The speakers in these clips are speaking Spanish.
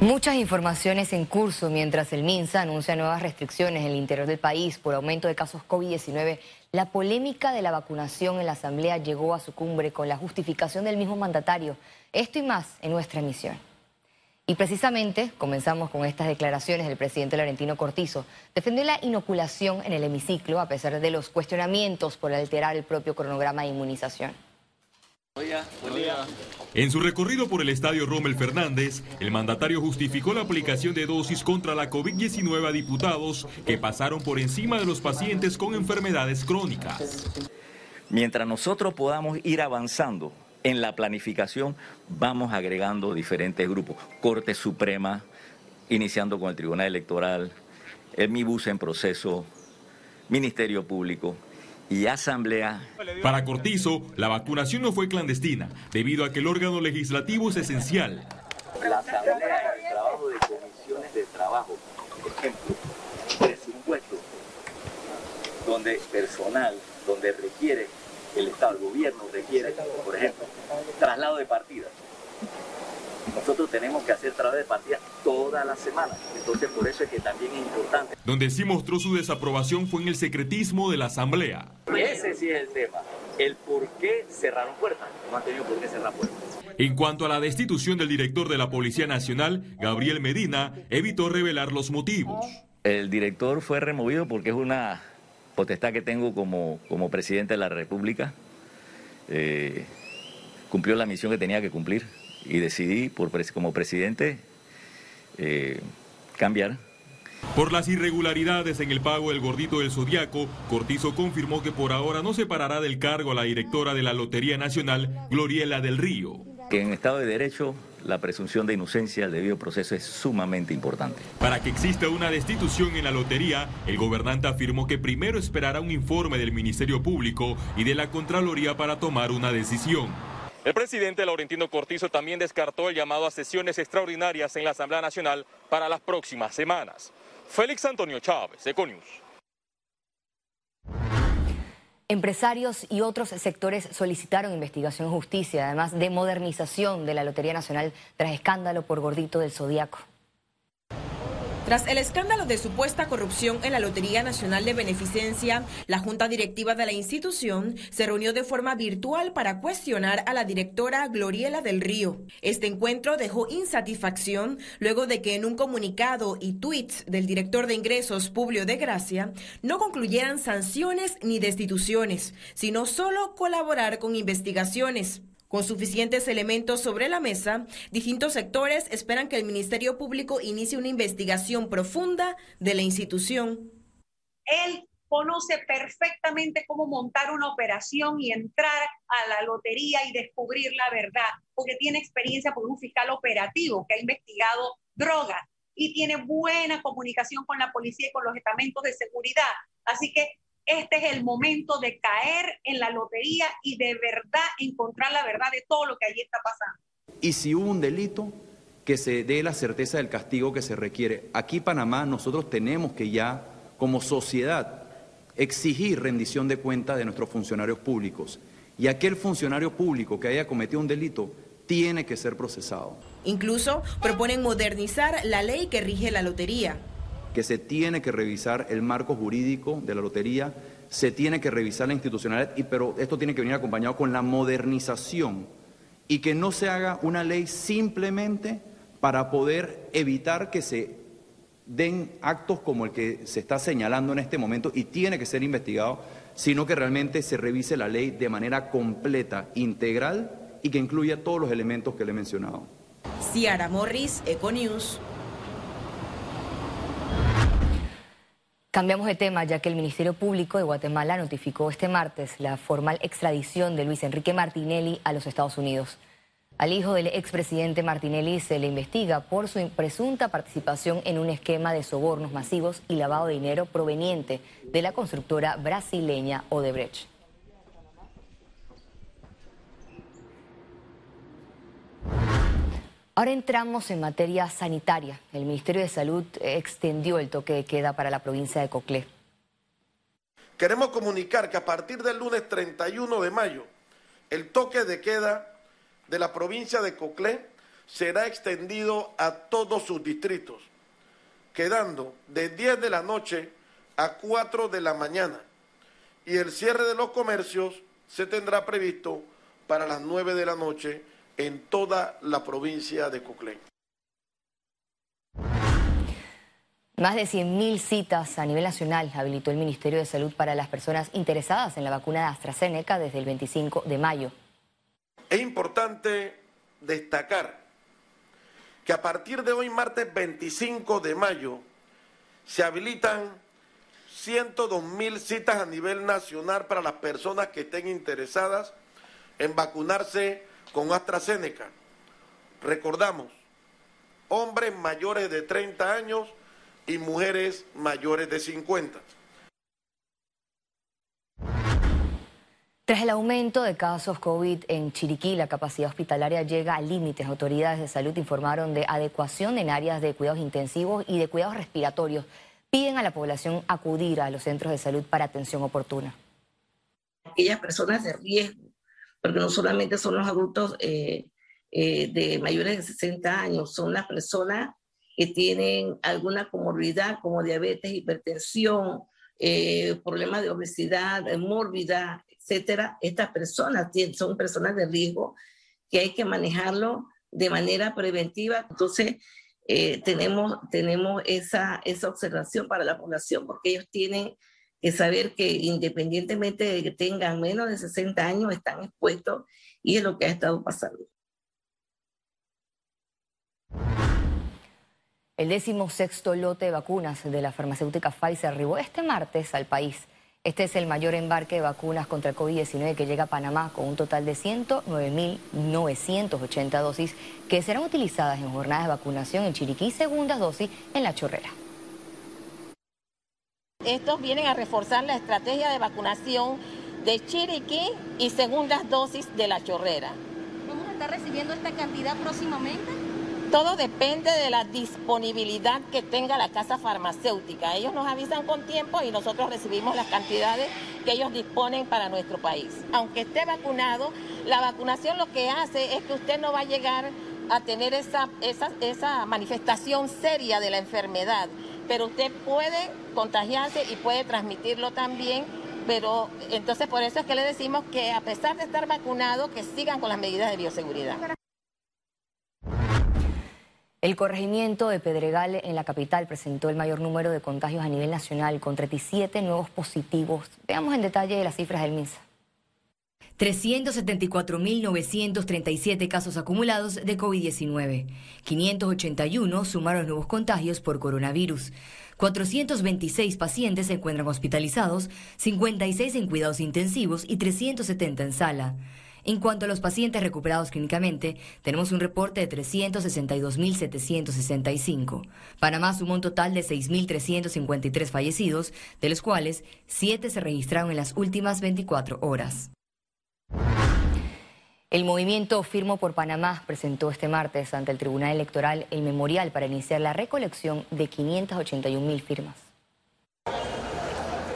Muchas informaciones en curso mientras el MINSA anuncia nuevas restricciones en el interior del país por aumento de casos COVID-19. La polémica de la vacunación en la Asamblea llegó a su cumbre con la justificación del mismo mandatario. Esto y más en nuestra emisión. Y precisamente comenzamos con estas declaraciones del presidente Laurentino Cortizo. Defendió la inoculación en el hemiciclo a pesar de los cuestionamientos por alterar el propio cronograma de inmunización. En su recorrido por el estadio Rommel Fernández, el mandatario justificó la aplicación de dosis contra la COVID-19 a diputados que pasaron por encima de los pacientes con enfermedades crónicas. Mientras nosotros podamos ir avanzando en la planificación, vamos agregando diferentes grupos. Corte Suprema, iniciando con el Tribunal Electoral, el MIBUS en proceso, Ministerio Público, y asamblea. Para Cortizo, la vacunación no fue clandestina, debido a que el órgano legislativo es esencial. La asamblea, el trabajo de comisiones de trabajo, por ejemplo, presupuesto, donde personal, donde requiere el Estado, el gobierno requiere, por ejemplo, traslado de partidas nosotros tenemos que hacer trabajo de partida toda la semana. Entonces, por eso es que también es importante. Donde sí mostró su desaprobación fue en el secretismo de la Asamblea. Ese sí es el tema. El por qué cerraron puertas. No han tenido por qué cerrar puertas. En cuanto a la destitución del director de la Policía Nacional, Gabriel Medina, evitó revelar los motivos. El director fue removido porque es una potestad que tengo como, como presidente de la República. Eh, cumplió la misión que tenía que cumplir y decidí por, como presidente eh, cambiar. Por las irregularidades en el pago del gordito del Zodiaco, Cortizo confirmó que por ahora no separará del cargo a la directora de la Lotería Nacional, Gloriela del Río. Que en Estado de Derecho la presunción de inocencia al debido proceso es sumamente importante. Para que exista una destitución en la lotería, el gobernante afirmó que primero esperará un informe del Ministerio Público y de la Contraloría para tomar una decisión. El presidente Laurentino Cortizo también descartó el llamado a sesiones extraordinarias en la Asamblea Nacional para las próximas semanas. Félix Antonio Chávez, Econius. Empresarios y otros sectores solicitaron investigación justicia, además de modernización de la Lotería Nacional tras escándalo por gordito del Zodíaco. Tras el escándalo de supuesta corrupción en la Lotería Nacional de Beneficencia, la Junta Directiva de la institución se reunió de forma virtual para cuestionar a la directora Gloriela del Río. Este encuentro dejó insatisfacción luego de que en un comunicado y tweets del director de ingresos, Publio de Gracia, no concluyeran sanciones ni destituciones, sino solo colaborar con investigaciones. Con suficientes elementos sobre la mesa, distintos sectores esperan que el Ministerio Público inicie una investigación profunda de la institución. Él conoce perfectamente cómo montar una operación y entrar a la lotería y descubrir la verdad, porque tiene experiencia por un fiscal operativo que ha investigado drogas y tiene buena comunicación con la policía y con los estamentos de seguridad. Así que este es el momento de caer en la lotería y de verdad encontrar la verdad de todo lo que allí está pasando. Y si hubo un delito, que se dé la certeza del castigo que se requiere. Aquí en Panamá nosotros tenemos que ya, como sociedad, exigir rendición de cuentas de nuestros funcionarios públicos. Y aquel funcionario público que haya cometido un delito tiene que ser procesado. Incluso proponen modernizar la ley que rige la lotería que se tiene que revisar el marco jurídico de la lotería, se tiene que revisar la institucionalidad, y, pero esto tiene que venir acompañado con la modernización y que no se haga una ley simplemente para poder evitar que se den actos como el que se está señalando en este momento y tiene que ser investigado, sino que realmente se revise la ley de manera completa, integral y que incluya todos los elementos que le he mencionado. Ciara Morris, Econews. Cambiamos de tema ya que el Ministerio Público de Guatemala notificó este martes la formal extradición de Luis Enrique Martinelli a los Estados Unidos. Al hijo del expresidente Martinelli se le investiga por su presunta participación en un esquema de sobornos masivos y lavado de dinero proveniente de la constructora brasileña Odebrecht. Ahora entramos en materia sanitaria. El Ministerio de Salud extendió el toque de queda para la provincia de Coclé. Queremos comunicar que a partir del lunes 31 de mayo, el toque de queda de la provincia de Coclé será extendido a todos sus distritos, quedando de 10 de la noche a 4 de la mañana. Y el cierre de los comercios se tendrá previsto para las 9 de la noche en toda la provincia de Coclé. Más de 100.000 citas a nivel nacional habilitó el Ministerio de Salud para las personas interesadas en la vacuna de AstraZeneca desde el 25 de mayo. Es importante destacar que a partir de hoy, martes 25 de mayo, se habilitan 102 mil citas a nivel nacional para las personas que estén interesadas en vacunarse con AstraZeneca. Recordamos, hombres mayores de 30 años y mujeres mayores de 50. Tras el aumento de casos COVID en Chiriquí, la capacidad hospitalaria llega a límites. Autoridades de salud informaron de adecuación en áreas de cuidados intensivos y de cuidados respiratorios. Piden a la población acudir a los centros de salud para atención oportuna. Aquellas personas de riesgo, porque no solamente son los adultos eh, eh, de mayores de 60 años, son las personas que tienen alguna comorbilidad como diabetes, hipertensión, eh, problemas de obesidad, mórbida, etcétera, estas personas son personas de riesgo que hay que manejarlo de manera preventiva. Entonces, eh, tenemos, tenemos esa, esa observación para la población porque ellos tienen que saber que independientemente de que tengan menos de 60 años, están expuestos y es lo que ha estado pasando. El décimo sexto lote de vacunas de la farmacéutica Pfizer arribó este martes al país. Este es el mayor embarque de vacunas contra el COVID-19 que llega a Panamá con un total de 109.980 dosis que serán utilizadas en jornadas de vacunación en Chiriquí segundas dosis en La Chorrera. Estos vienen a reforzar la estrategia de vacunación de Chiriquí y segundas dosis de La Chorrera. ¿Vamos a estar recibiendo esta cantidad próximamente? Todo depende de la disponibilidad que tenga la casa farmacéutica. Ellos nos avisan con tiempo y nosotros recibimos las cantidades que ellos disponen para nuestro país. Aunque esté vacunado, la vacunación lo que hace es que usted no va a llegar a tener esa, esa, esa manifestación seria de la enfermedad, pero usted puede contagiarse y puede transmitirlo también pero entonces por eso es que le decimos que a pesar de estar vacunado, que sigan con las medidas de bioseguridad. El corregimiento de Pedregal en la capital presentó el mayor número de contagios a nivel nacional con 37 nuevos positivos. Veamos en detalle las cifras del MINSA. 374.937 casos acumulados de COVID-19. 581 sumaron nuevos contagios por coronavirus. 426 pacientes se encuentran hospitalizados, 56 en cuidados intensivos y 370 en sala. En cuanto a los pacientes recuperados clínicamente, tenemos un reporte de 362.765. Panamá sumó un total de 6.353 fallecidos, de los cuales 7 se registraron en las últimas 24 horas. El movimiento Firmo por Panamá presentó este martes ante el Tribunal Electoral el memorial para iniciar la recolección de 581.000 firmas.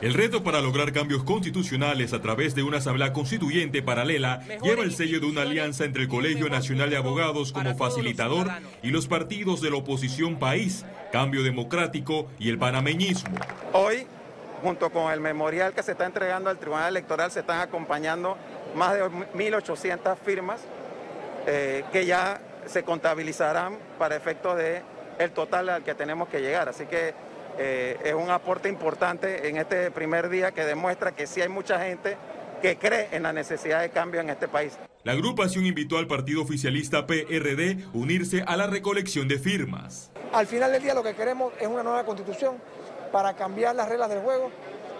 El reto para lograr cambios constitucionales a través de una asamblea constituyente paralela lleva el sello de una alianza entre el Colegio Nacional de Abogados como facilitador y los partidos de la oposición país, Cambio Democrático y el panameñismo. Hoy, junto con el memorial que se está entregando al Tribunal Electoral, se están acompañando más de 1.800 firmas eh, que ya se contabilizarán para efectos de el total al que tenemos que llegar. Así que eh, es un aporte importante en este primer día que demuestra que sí hay mucha gente que cree en la necesidad de cambio en este país. La agrupación invitó al partido oficialista PRD a unirse a la recolección de firmas. Al final del día lo que queremos es una nueva constitución para cambiar las reglas del juego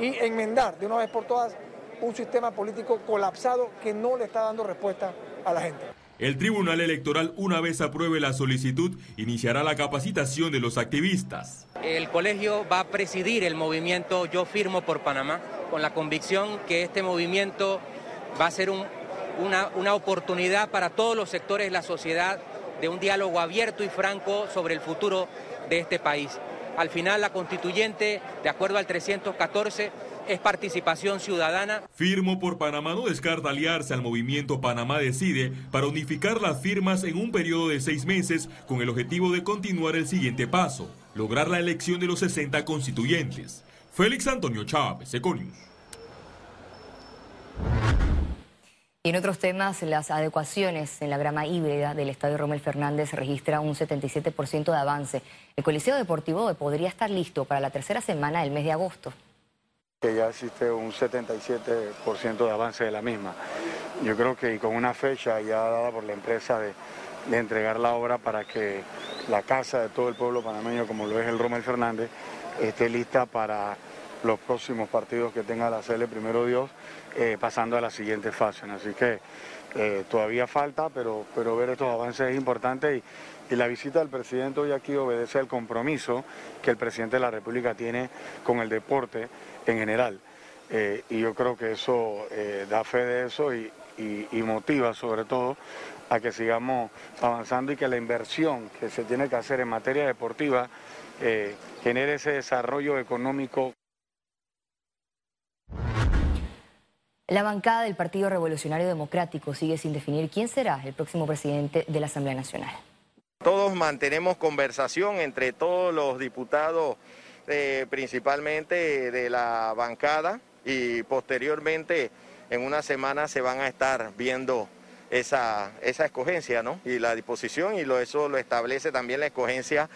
y enmendar de una vez por todas un sistema político colapsado que no le está dando respuesta a la gente. El Tribunal Electoral, una vez apruebe la solicitud, iniciará la capacitación de los activistas. El colegio va a presidir el movimiento Yo Firmo por Panamá, con la convicción que este movimiento va a ser una, una oportunidad para todos los sectores de la sociedad de un diálogo abierto y franco sobre el futuro de este país. Al final la constituyente, de acuerdo al 314, es participación ciudadana. Firmo por Panamá no descarta aliarse al movimiento Panamá Decide para unificar las firmas en un periodo de seis meses con el objetivo de continuar el siguiente paso, lograr la elección de los 60 constituyentes. Félix Antonio Chávez, Econius. Y en otros temas, las adecuaciones en la grama híbrida del Estadio Romel Fernández registra un 77% de avance. El Coliseo Deportivo podría estar listo para la tercera semana del mes de agosto. Que ya existe un 77% de avance de la misma. Yo creo que con una fecha ya dada por la empresa de, entregar la obra para que la casa de todo el pueblo panameño, como lo es el Romel Fernández, esté lista para los próximos partidos que tenga la CL Primero Dios, eh, pasando a la siguiente fase. Así que eh, todavía falta, pero, pero ver estos avances es importante y, la visita del presidente hoy aquí obedece al compromiso que el presidente de la República tiene con el deporte en general. Eh, y yo creo que eso da fe de eso y, y motiva sobre todo a que sigamos avanzando y que la inversión que se tiene que hacer en materia deportiva genere ese desarrollo económico La bancada del Partido Revolucionario Democrático sigue sin definir quién será el próximo presidente de la Asamblea Nacional. Todos mantenemos conversación entre todos los diputados, eh, principalmente de la bancada, y posteriormente en una semana se van a estar viendo esa, esa escogencia ¿no? y la disposición, y lo, eso lo establece también la escogencia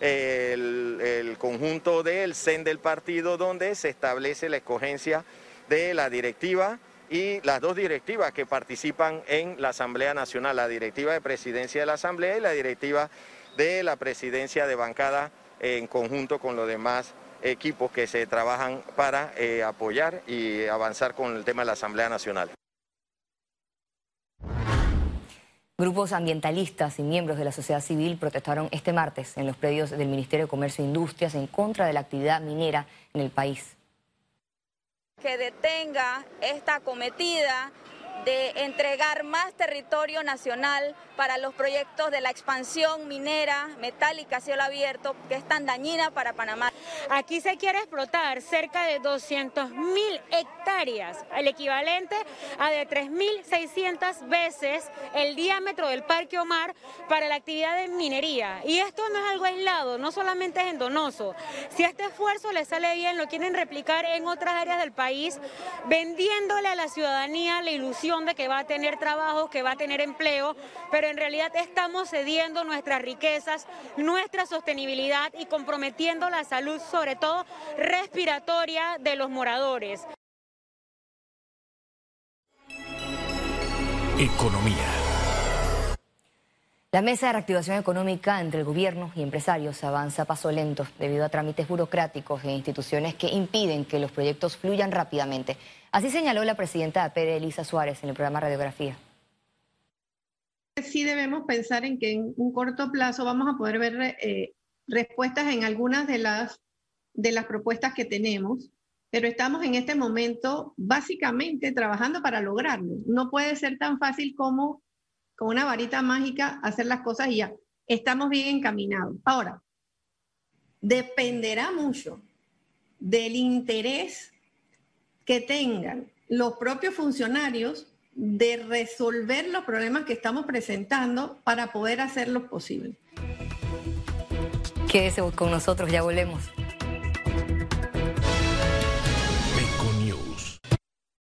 el, el, conjunto del CEN del partido donde se establece la escogencia de la directiva y las dos directivas que participan en la Asamblea Nacional, la directiva de presidencia de la Asamblea y la directiva de la presidencia de bancada en conjunto con los demás equipos que se trabajan para eh, apoyar y avanzar con el tema de la Asamblea Nacional. Grupos ambientalistas y miembros de la sociedad civil protestaron este martes en los predios del Ministerio de Comercio e Industrias en contra de la actividad minera en el país que detenga esta cometida de entregar más territorio nacional para los proyectos de la expansión minera metálica cielo abierto que es tan dañina para Panamá. Aquí se quiere explotar cerca de 200 mil hectáreas, el equivalente a de 3.600 veces el diámetro del Parque Omar para la actividad de minería. Y esto no es algo aislado, no solamente es en Donoso. Si este esfuerzo le sale bien, lo quieren replicar en otras áreas del país, vendiéndole a la ciudadanía la ilusión de que va a tener trabajo, que va a tener empleo, pero en realidad estamos cediendo nuestras riquezas, nuestra sostenibilidad y comprometiendo la salud, sobre todo respiratoria, de los moradores. Economía. La mesa de reactivación económica entre el gobierno y empresarios avanza a paso lento debido a trámites burocráticos e instituciones que impiden que los proyectos fluyan rápidamente. Así señaló la presidenta de Elisa Suárez, en el programa Radiografía sí debemos pensar en que en un corto plazo vamos a poder ver eh, respuestas en algunas de las, de las propuestas que tenemos, pero estamos en este momento básicamente trabajando para lograrlo. No puede ser tan fácil como con una varita mágica hacer las cosas y ya. Estamos bien encaminados. Ahora, dependerá mucho del interés que tengan los propios funcionarios de resolver los problemas que estamos presentando para poder hacerlo posible. Quédese con nosotros, ya volvemos.